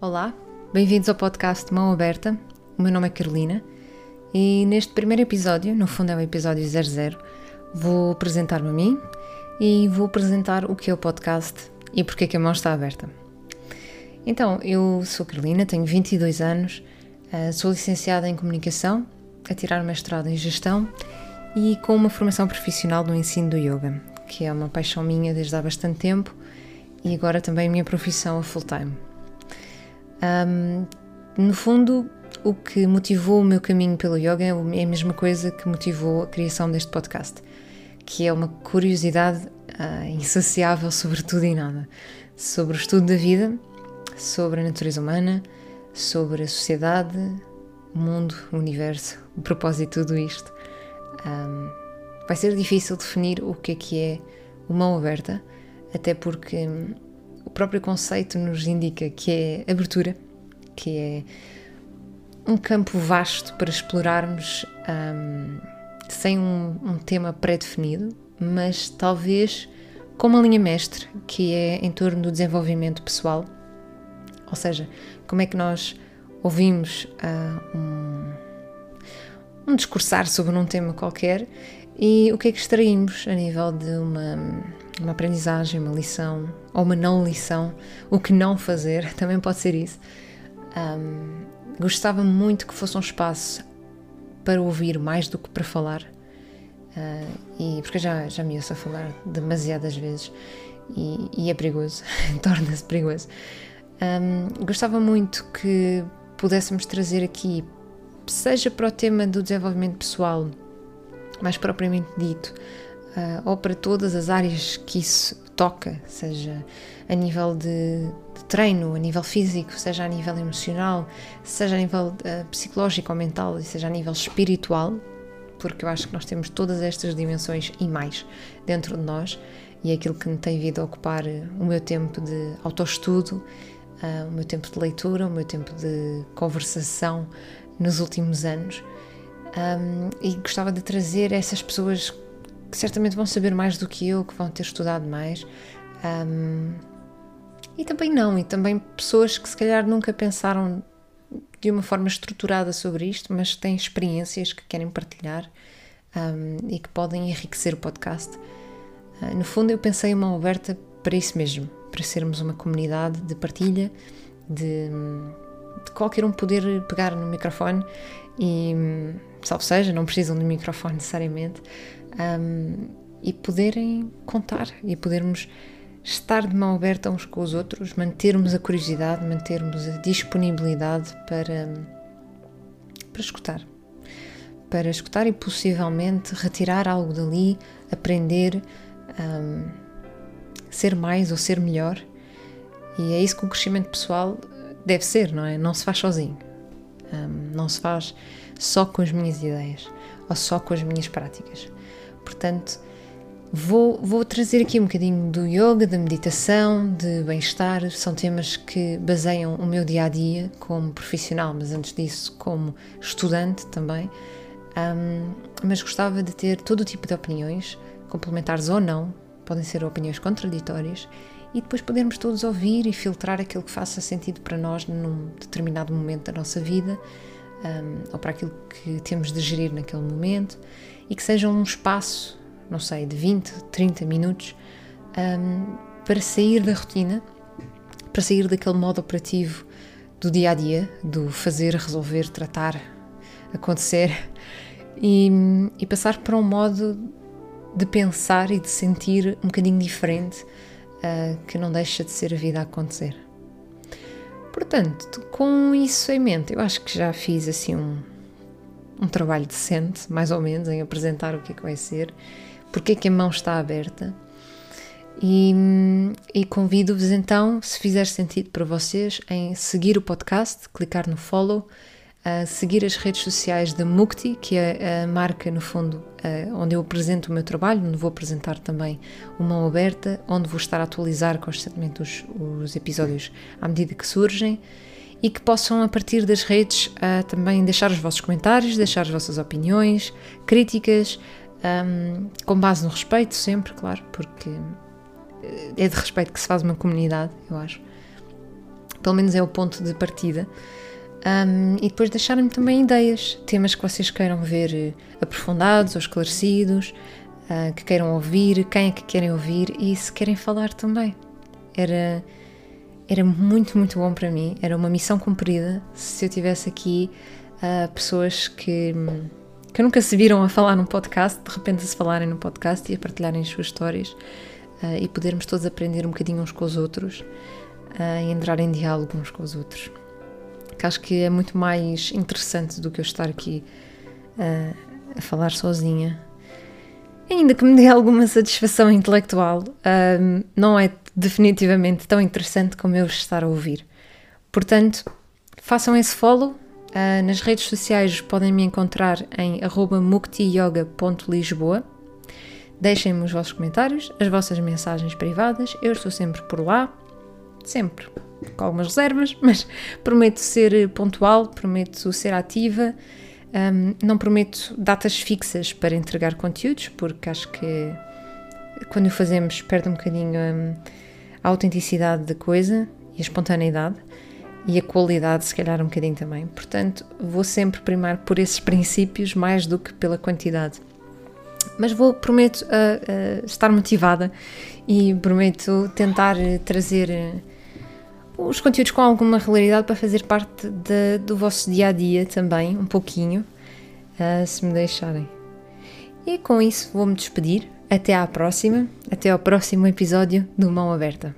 Olá, bem-vindos ao podcast Mão Aberta. O meu nome é Carolina e neste primeiro episódio, no fundo é o episódio 00, vou apresentar-me a mim e vou apresentar o que é o podcast e porque é que a mão está aberta. Então, eu sou Carolina, tenho 22 anos, eh, sou licenciada em Comunicação, a tirar mestrado em Gestão e com uma formação profissional no ensino do Yoga, que é uma paixão minha desde há bastante tempo e agora também minha profissão a full time. Um, no fundo, o que motivou o meu caminho pelo yoga é a mesma coisa que motivou a criação deste podcast, que é uma curiosidade uh, insaciável sobre tudo e nada, sobre o estudo da vida, sobre a natureza humana, sobre a sociedade, o mundo, o universo, o propósito de tudo isto. Um, vai ser difícil definir o que é que é mão aberta, até porque o próprio conceito nos indica que é abertura, que é um campo vasto para explorarmos um, sem um, um tema pré-definido, mas talvez com uma linha mestre que é em torno do desenvolvimento pessoal, ou seja, como é que nós ouvimos uh, um, um discursar sobre um tema qualquer e o que é que extraímos a nível de uma, uma aprendizagem, uma lição ou uma não lição, o que não fazer, também pode ser isso. Um, gostava muito que fosse um espaço para ouvir mais do que para falar, uh, e porque já, já me ouço a falar demasiadas vezes e, e é perigoso, torna-se perigoso. Um, gostava muito que pudéssemos trazer aqui, seja para o tema do desenvolvimento pessoal, mais propriamente dito, ou para todas as áreas que isso toca, seja a nível de, de, treino, a nível físico, seja a nível emocional, seja a nível uh, psicológico ou mental, seja a nível espiritual, porque eu acho que nós temos todas estas dimensões e mais dentro de nós, e é aquilo que me tem vindo a ocupar o meu tempo de autoestudo, uh, o meu tempo de leitura, o meu tempo de conversação nos últimos anos. Um, e gostava de trazer essas pessoas que certamente vão saber mais do que eu, que vão ter estudado mais. Um, e também não, e também pessoas que se calhar nunca pensaram de uma forma estruturada sobre isto, mas têm experiências que querem partilhar um, e que podem enriquecer o podcast. Uh, no fundo, eu pensei uma aberta para isso mesmo, para sermos uma comunidade de partilha, de, de qualquer um poder pegar no microfone e, salvo seja, não precisam de microfone necessariamente, um, e poderem contar e podermos estar de mão aberta uns com os outros, mantermos a curiosidade, mantermos a disponibilidade para, para escutar. Para escutar e possivelmente retirar algo dali, aprender, um, ser mais ou ser melhor. E é isso que o crescimento pessoal deve ser, não é? Não se faz sozinho. Não se faz só com as minhas ideias ou só com as minhas práticas. Portanto, vou, vou trazer aqui um bocadinho do yoga, da meditação, de bem-estar. São temas que baseiam o meu dia a dia como profissional, mas antes disso, como estudante também. Um, mas gostava de ter todo o tipo de opiniões, complementares ou não, podem ser opiniões contraditórias, e depois podermos todos ouvir e filtrar aquilo que faça sentido para nós num determinado momento da nossa vida um, ou para aquilo que temos de gerir naquele momento e que seja um espaço, não sei, de 20, 30 minutos um, para sair da rotina, para sair daquele modo operativo do dia a dia, do fazer, resolver, tratar, acontecer e, e passar para um modo de pensar e de sentir um bocadinho diferente uh, que não deixa de ser a vida a acontecer. Portanto, com isso em mente, eu acho que já fiz assim um, um trabalho decente, mais ou menos, em apresentar o que é que vai ser, porque é que a mão está aberta. E, e convido-vos então, se fizer sentido para vocês, em seguir o podcast, clicar no follow a seguir as redes sociais da Mukti, que é a marca, no fundo, onde eu apresento o meu trabalho, onde vou apresentar também uma aberta, onde vou estar a atualizar constantemente os, os episódios à medida que surgem e que possam, a partir das redes, também deixar os vossos comentários, deixar as vossas opiniões, críticas, um, com base no respeito, sempre, claro, porque é de respeito que se faz uma comunidade, eu acho. Pelo menos é o ponto de partida. Um, e depois deixarem-me também ideias, temas que vocês queiram ver eh, aprofundados ou esclarecidos, uh, que queiram ouvir, quem é que querem ouvir e se querem falar também. Era, era muito, muito bom para mim, era uma missão cumprida se eu tivesse aqui uh, pessoas que, que nunca se viram a falar num podcast, de repente a se falarem no podcast e a partilharem as suas histórias uh, e podermos todos aprender um bocadinho uns com os outros e entrar em diálogo uns com os outros que acho que é muito mais interessante do que eu estar aqui uh, a falar sozinha. Ainda que me dê alguma satisfação intelectual, uh, não é definitivamente tão interessante como eu estar a ouvir. Portanto, façam esse follow. Uh, nas redes sociais podem me encontrar em muktiyoga.lisboa. Deixem-me os vossos comentários, as vossas mensagens privadas. Eu estou sempre por lá. Sempre com algumas reservas, mas prometo ser pontual, prometo ser ativa. Um, não prometo datas fixas para entregar conteúdos, porque acho que quando o fazemos perde um bocadinho um, a autenticidade da coisa e a espontaneidade e a qualidade, se calhar, um bocadinho também. Portanto, vou sempre primar por esses princípios mais do que pela quantidade. Mas vou, prometo uh, uh, estar motivada e prometo tentar trazer os conteúdos com alguma regularidade para fazer parte de, do vosso dia a dia também, um pouquinho, uh, se me deixarem. E com isso vou-me despedir. Até à próxima, até ao próximo episódio do Mão Aberta.